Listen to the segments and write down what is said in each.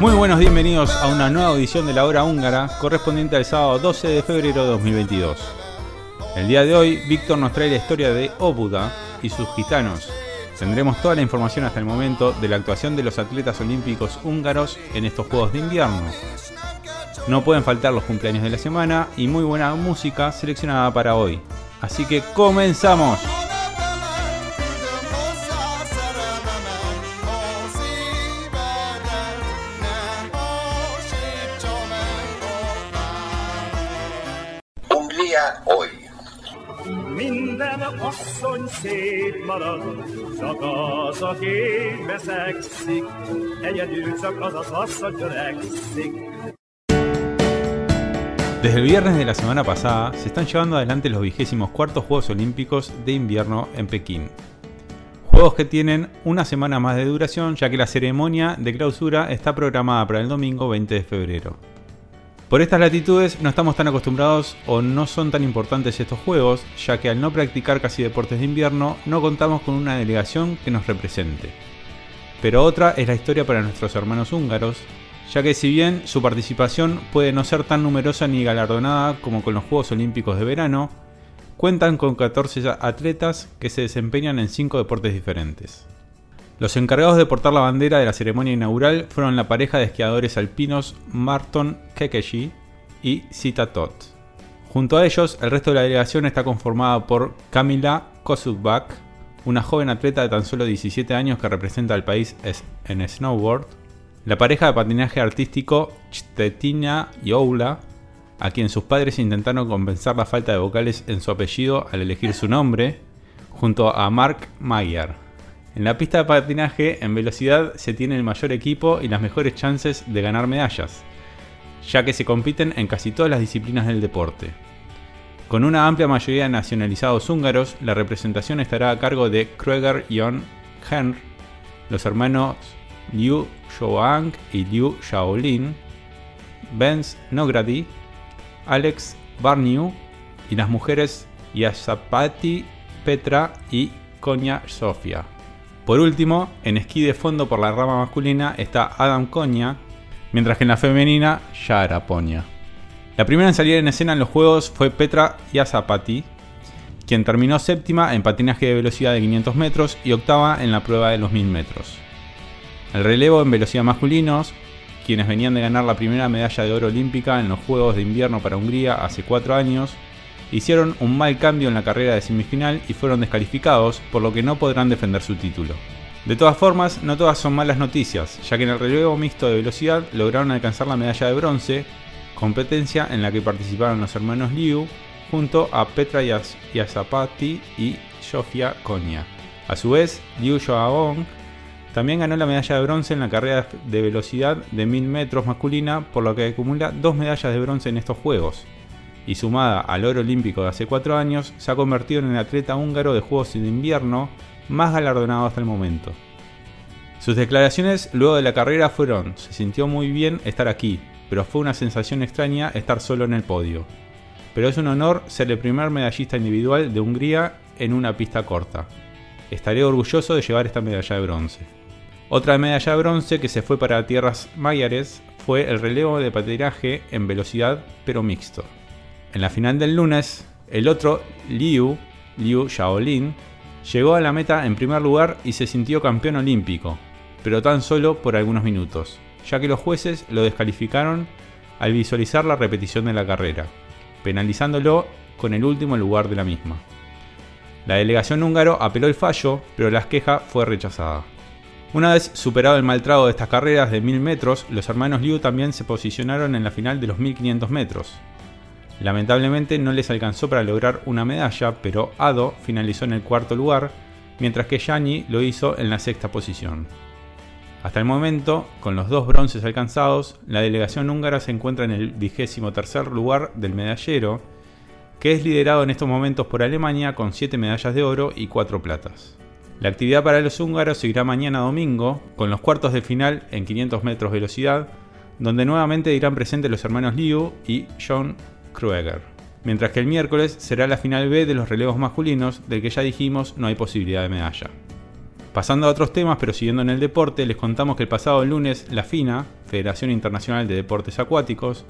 Muy buenos bienvenidos a una nueva edición de la hora húngara correspondiente al sábado 12 de febrero de 2022. El día de hoy, Víctor nos trae la historia de Obuda y sus gitanos. Tendremos toda la información hasta el momento de la actuación de los atletas olímpicos húngaros en estos Juegos de Invierno. No pueden faltar los cumpleaños de la semana y muy buena música seleccionada para hoy. Así que comenzamos. Desde el viernes de la semana pasada se están llevando adelante los vigésimos cuartos Juegos Olímpicos de Invierno en Pekín. Juegos que tienen una semana más de duración ya que la ceremonia de clausura está programada para el domingo 20 de febrero. Por estas latitudes no estamos tan acostumbrados o no son tan importantes estos juegos, ya que al no practicar casi deportes de invierno no contamos con una delegación que nos represente. Pero otra es la historia para nuestros hermanos húngaros, ya que si bien su participación puede no ser tan numerosa ni galardonada como con los Juegos Olímpicos de verano, cuentan con 14 atletas que se desempeñan en 5 deportes diferentes. Los encargados de portar la bandera de la ceremonia inaugural fueron la pareja de esquiadores alpinos Marton Kekeshi y Sita Tot. Junto a ellos, el resto de la delegación está conformada por Kamila Kosubak, una joven atleta de tan solo 17 años que representa al país en snowboard, la pareja de patinaje artístico Chtetina Youla, a quien sus padres intentaron compensar la falta de vocales en su apellido al elegir su nombre, junto a Mark Mayer. En la pista de patinaje, en velocidad, se tiene el mayor equipo y las mejores chances de ganar medallas, ya que se compiten en casi todas las disciplinas del deporte. Con una amplia mayoría de nacionalizados húngaros, la representación estará a cargo de Kröger Jon Henr, los hermanos Liu Shoang y Liu Shaolin, Benz Nogrady, Alex Barniu y las mujeres Yasapati Petra y Konya Sofia. Por último, en esquí de fondo por la rama masculina está Adam Konya, mientras que en la femenina Yara Ponya. La primera en salir en escena en los juegos fue Petra Yasapati, quien terminó séptima en patinaje de velocidad de 500 metros y octava en la prueba de los 1000 metros. El relevo en velocidad masculinos, quienes venían de ganar la primera medalla de oro olímpica en los Juegos de Invierno para Hungría hace 4 años, hicieron un mal cambio en la carrera de semifinal y fueron descalificados, por lo que no podrán defender su título. De todas formas, no todas son malas noticias, ya que en el relevo mixto de velocidad lograron alcanzar la medalla de bronce, competencia en la que participaron los hermanos Liu, junto a Petra Yazapati y Sofia Konya. A su vez, Liu Xiaobong también ganó la medalla de bronce en la carrera de velocidad de 1000 metros masculina, por lo que acumula dos medallas de bronce en estos Juegos. Y sumada al oro olímpico de hace 4 años, se ha convertido en el atleta húngaro de Juegos de Invierno más galardonado hasta el momento. Sus declaraciones luego de la carrera fueron, se sintió muy bien estar aquí, pero fue una sensación extraña estar solo en el podio. Pero es un honor ser el primer medallista individual de Hungría en una pista corta. Estaré orgulloso de llevar esta medalla de bronce. Otra medalla de bronce que se fue para tierras mayares fue el relevo de patinaje en velocidad pero mixto. En la final del lunes, el otro Liu, Liu Shaolin, llegó a la meta en primer lugar y se sintió campeón olímpico, pero tan solo por algunos minutos, ya que los jueces lo descalificaron al visualizar la repetición de la carrera, penalizándolo con el último lugar de la misma. La delegación húngaro apeló el fallo, pero la queja fue rechazada. Una vez superado el mal trago de estas carreras de 1000 metros, los hermanos Liu también se posicionaron en la final de los 1500 metros. Lamentablemente no les alcanzó para lograr una medalla, pero Ado finalizó en el cuarto lugar, mientras que Yani lo hizo en la sexta posición. Hasta el momento, con los dos bronces alcanzados, la delegación húngara se encuentra en el vigésimo tercer lugar del medallero, que es liderado en estos momentos por Alemania con 7 medallas de oro y 4 platas. La actividad para los húngaros seguirá mañana domingo, con los cuartos de final en 500 metros velocidad, donde nuevamente irán presentes los hermanos Liu y John Krueger. Mientras que el miércoles será la final B de los relevos masculinos, del que ya dijimos no hay posibilidad de medalla. Pasando a otros temas, pero siguiendo en el deporte, les contamos que el pasado lunes la FINA, Federación Internacional de Deportes Acuáticos,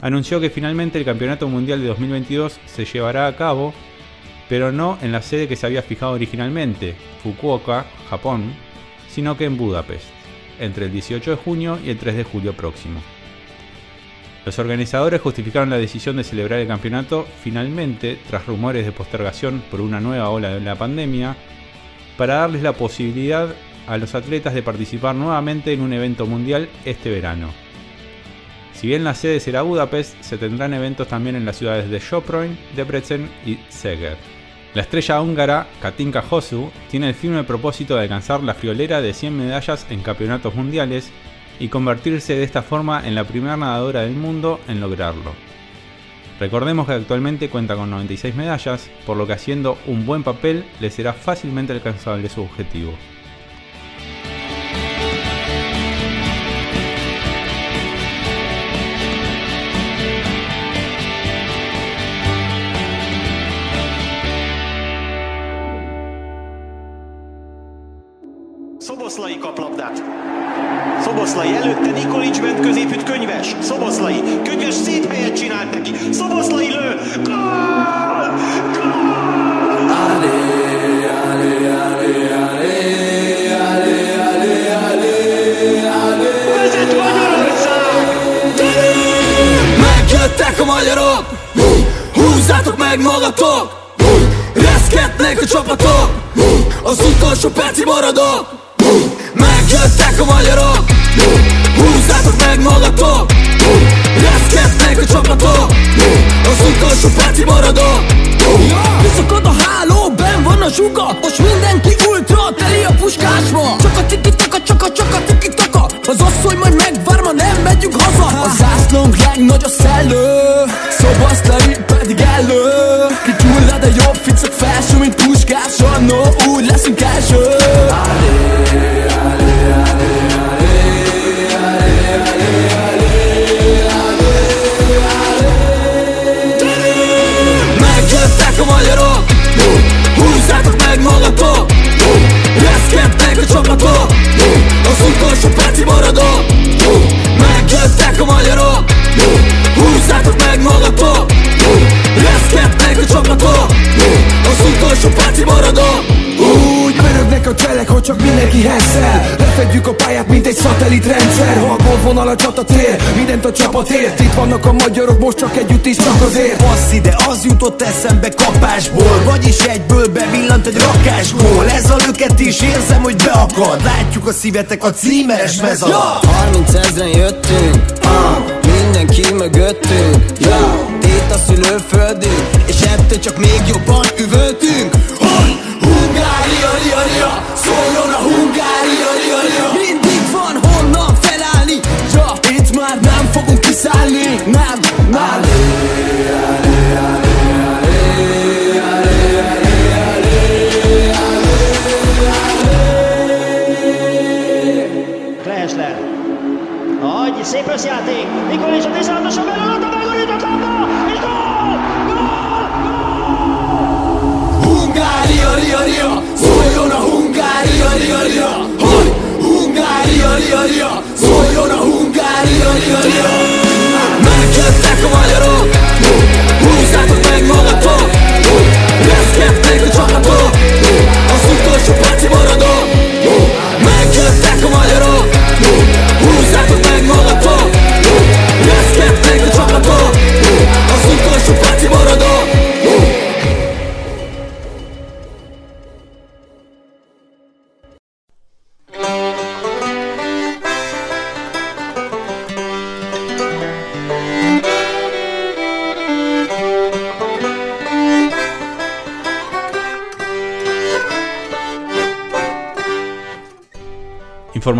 anunció que finalmente el Campeonato Mundial de 2022 se llevará a cabo, pero no en la sede que se había fijado originalmente, Fukuoka, Japón, sino que en Budapest, entre el 18 de junio y el 3 de julio próximo. Los organizadores justificaron la decisión de celebrar el campeonato finalmente tras rumores de postergación por una nueva ola de la pandemia para darles la posibilidad a los atletas de participar nuevamente en un evento mundial este verano. Si bien la sede será Budapest, se tendrán eventos también en las ciudades de Sopron, Debrecen y Szeged. La estrella húngara Katinka Hosu tiene el firme propósito de alcanzar la friolera de 100 medallas en campeonatos mundiales y convertirse de esta forma en la primera nadadora del mundo en lograrlo. Recordemos que actualmente cuenta con 96 medallas, por lo que haciendo un buen papel le será fácilmente alcanzable su objetivo. Az utolsó perci maradok. Megjöttek a magyarok. Húzzátok meg magatok. Reszketnek a csapatok. Az utolsó perci maradok. Kiszakad a háló, ben van a zsuga Most mindenki ultra, teli a puskásba. Csak a tiki taka, csak a csak a tiki taka. Az asszony majd megvár, ma nem megyünk haza. A zászlónk legnagy a szellő. Szobaszlai pedig elő Kigyullad a jobb ficak felső, mint puskás Annó, se encaixou. Vonal a csatatér, mindent a csapat ért Itt vannak a magyarok, most csak együtt is csak azért. Passz ide, az jutott eszembe kapásból. Vagyis egyből bevillant egy rakásból. Ez a löket is érzem, hogy beakad Látjuk a szívetek a címeres mez alatt 30 ezren jöttünk, mindenki mögöttünk. Ja, Tét a szülőföldünk, és ettől csak még jobban üvöltünk voglio, voglio una Hungaria, io, io. Ma che attacco vogliono?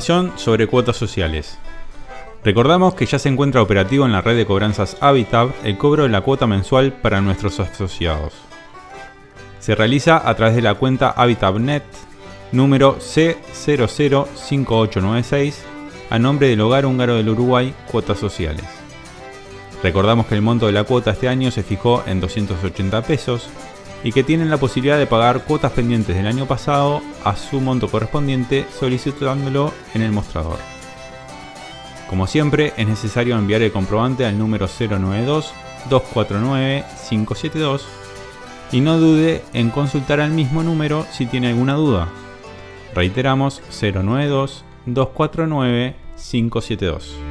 Información sobre cuotas sociales. Recordamos que ya se encuentra operativo en la red de cobranzas Habitab el cobro de la cuota mensual para nuestros asociados. Se realiza a través de la cuenta HabitabNet número C005896 a nombre del Hogar Húngaro del Uruguay Cuotas Sociales. Recordamos que el monto de la cuota este año se fijó en 280 pesos y que tienen la posibilidad de pagar cuotas pendientes del año pasado a su monto correspondiente solicitándolo en el mostrador. Como siempre, es necesario enviar el comprobante al número 092-249-572 y no dude en consultar al mismo número si tiene alguna duda. Reiteramos 092-249-572.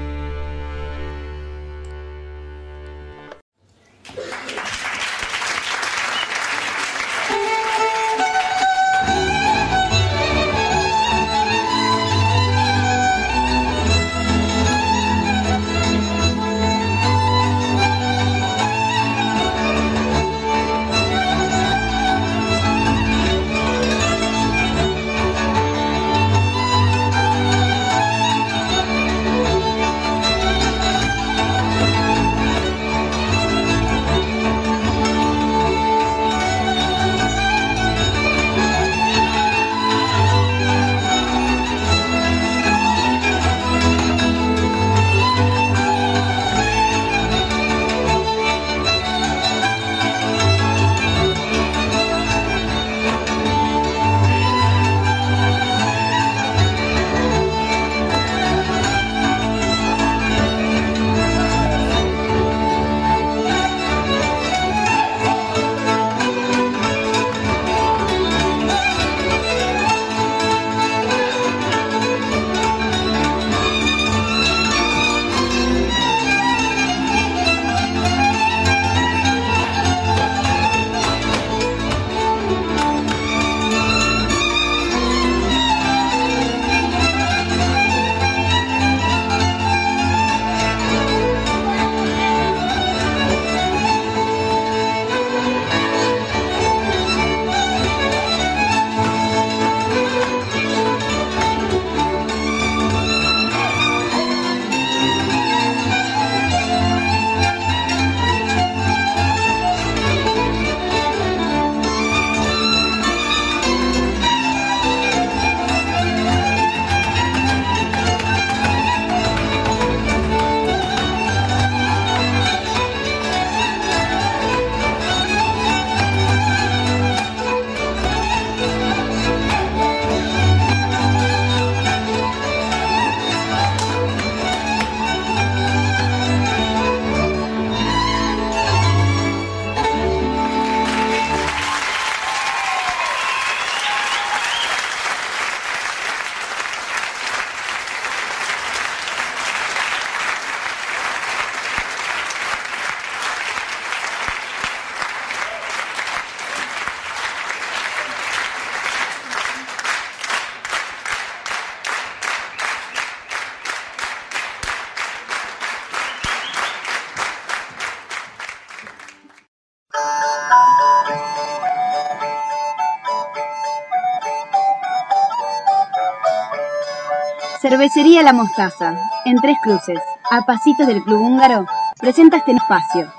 Cervecería La Mostaza, en Tres Cruces, a pasitos del Club Húngaro, presenta este espacio.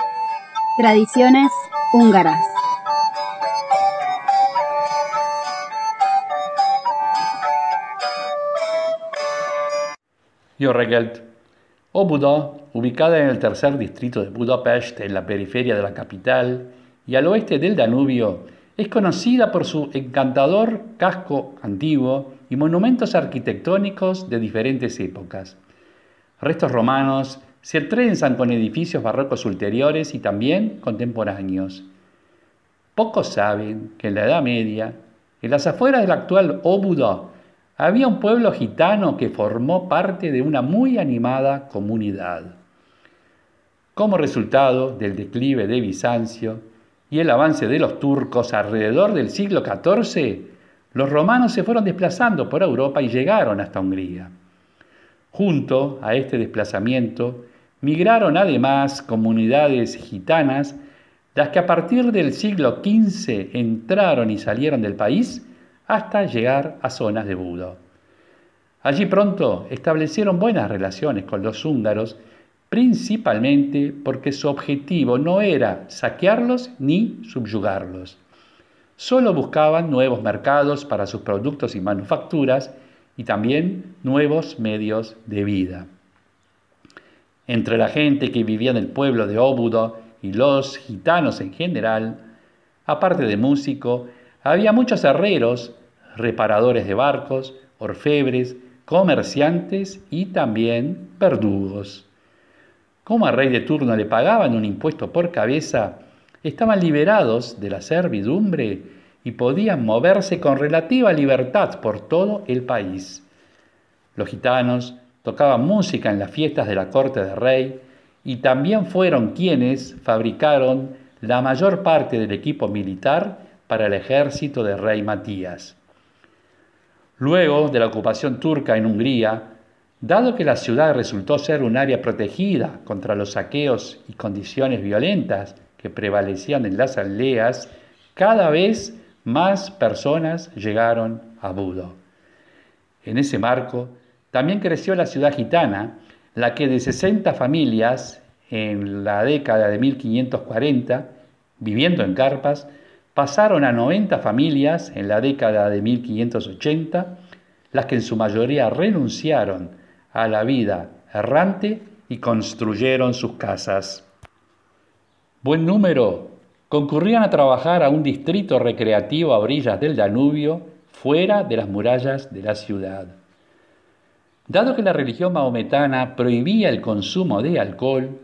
Tradiciones húngaras. Jó reggelt! Óbuda, ubicada en el tercer distrito de Budapest, en la periferia de la capital y al oeste del Danubio, es conocida por su encantador casco antiguo y monumentos arquitectónicos de diferentes épocas. Restos romanos se trenzan con edificios barrocos ulteriores y también contemporáneos. Pocos saben que en la Edad Media, en las afueras del actual Óbuda, había un pueblo gitano que formó parte de una muy animada comunidad. Como resultado del declive de Bizancio y el avance de los turcos alrededor del siglo XIV, los romanos se fueron desplazando por Europa y llegaron hasta Hungría. Junto a este desplazamiento migraron además comunidades gitanas, las que a partir del siglo XV entraron y salieron del país hasta llegar a zonas de Budo. Allí pronto establecieron buenas relaciones con los húngaros, principalmente porque su objetivo no era saquearlos ni subyugarlos. Solo buscaban nuevos mercados para sus productos y manufacturas y también nuevos medios de vida. Entre la gente que vivía en el pueblo de Óbudo y los gitanos en general, aparte de músico, había muchos herreros, reparadores de barcos, orfebres, comerciantes y también verdugos. Como al rey de turno le pagaban un impuesto por cabeza, estaban liberados de la servidumbre y podían moverse con relativa libertad por todo el país. Los gitanos tocaban música en las fiestas de la corte del rey y también fueron quienes fabricaron la mayor parte del equipo militar para el ejército del rey Matías. Luego de la ocupación turca en Hungría, dado que la ciudad resultó ser un área protegida contra los saqueos y condiciones violentas que prevalecían en las aldeas, cada vez más personas llegaron a Budo. En ese marco, también creció la ciudad gitana, la que de 60 familias en la década de 1540, viviendo en carpas, pasaron a 90 familias en la década de 1580, las que en su mayoría renunciaron a la vida errante y construyeron sus casas. Buen número concurrían a trabajar a un distrito recreativo a orillas del Danubio, fuera de las murallas de la ciudad. Dado que la religión maometana prohibía el consumo de alcohol,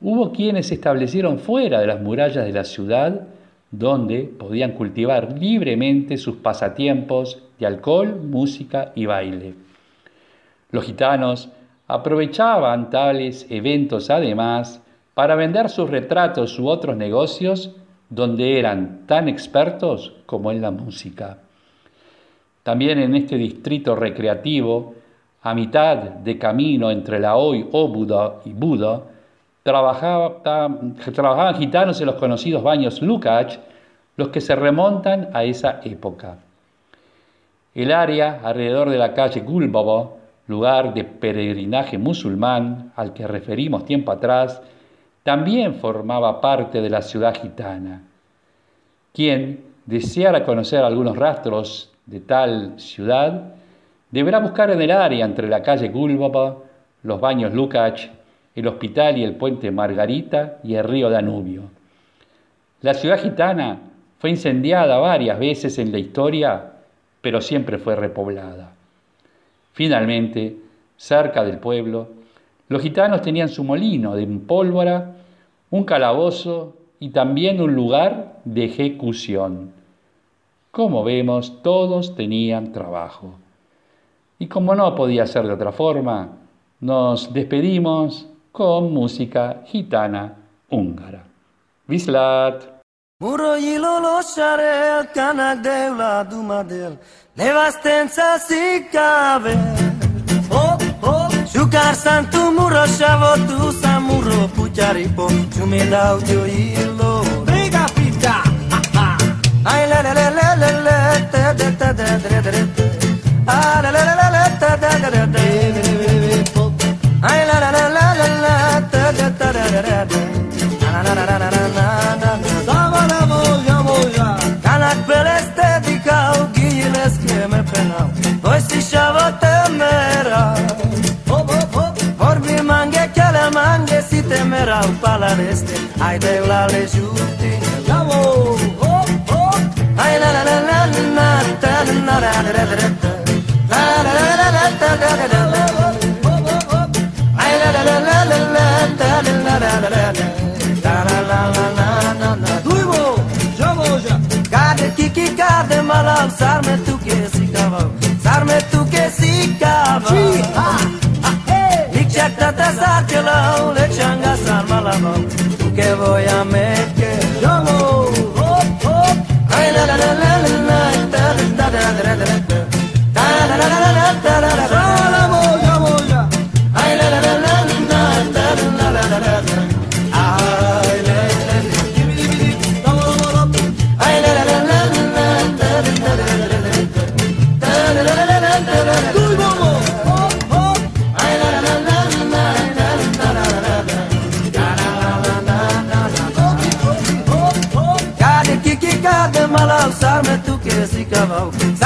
hubo quienes se establecieron fuera de las murallas de la ciudad, donde podían cultivar libremente sus pasatiempos de alcohol, música y baile. Los gitanos aprovechaban tales eventos además para vender sus retratos u otros negocios donde eran tan expertos como en la música. También en este distrito recreativo, a mitad de camino entre la hoy Obuda y Buda, trabajaban gitanos en los conocidos baños Lukács, los que se remontan a esa época. El área alrededor de la calle Gulbobo, lugar de peregrinaje musulmán al que referimos tiempo atrás, también formaba parte de la ciudad gitana. Quien deseara conocer algunos rastros de tal ciudad, deberá buscar en el área entre la calle Gulboba, los baños Lukács, el hospital y el puente Margarita y el río Danubio. La ciudad gitana fue incendiada varias veces en la historia, pero siempre fue repoblada. Finalmente, cerca del pueblo, los gitanos tenían su molino de pólvora, un calabozo y también un lugar de ejecución. Como vemos, todos tenían trabajo. Y como no podía ser de otra forma, nos despedimos con música gitana húngara. Vislat! Cave. Oh, Tukar san tu muro shavo tu san muro pucharipo Tu me dao yo hilo Venga pita Ay la la la la la la ta da ta da da da da Ah la la la la la ta da da da da Ay la la la la la la ta da da da da da temera u palareste. Ai de la le juti. Bravo. Ai la la la la la ta na na na na na. La la la la la ta ta ta ta. Ai la la la la la la ta na na na na na. La la la la la la la. Duivo, jamo ja. Cade kiki cade malam sarme tu que si cava. Sarme tu que si cava. Licetta ta sarchela, le changa sar malamo. Tu que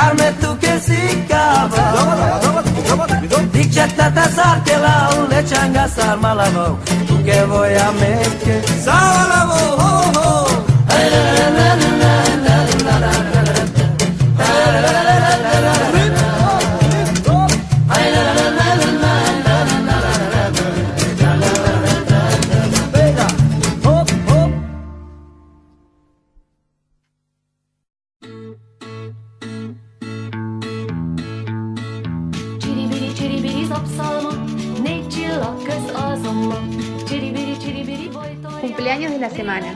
प्यार में तू कैसी काबा Dicet sar che la le changa sar malavo tu che voia me che sar malavo ho ho. Cumpleaños de la semana.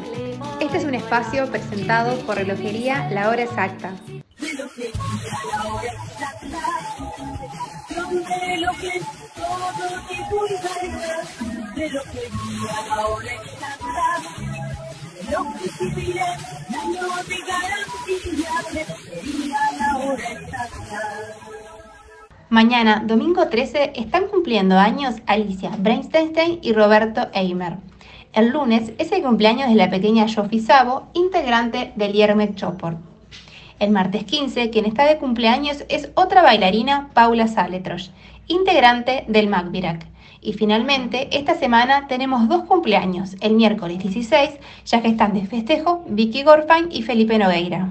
Este es un espacio presentado por Relojería La Hora Exacta. Mañana, domingo 13, están cumpliendo años Alicia Breinstein y Roberto Eimer. El lunes es el cumpleaños de la pequeña Jofi Sabo, integrante del Yermet Chopor. El martes 15, quien está de cumpleaños es otra bailarina, Paula Saletrosh, integrante del Macbirac. Y finalmente, esta semana tenemos dos cumpleaños, el miércoles 16, ya que están de festejo Vicky Gorfan y Felipe Nogueira.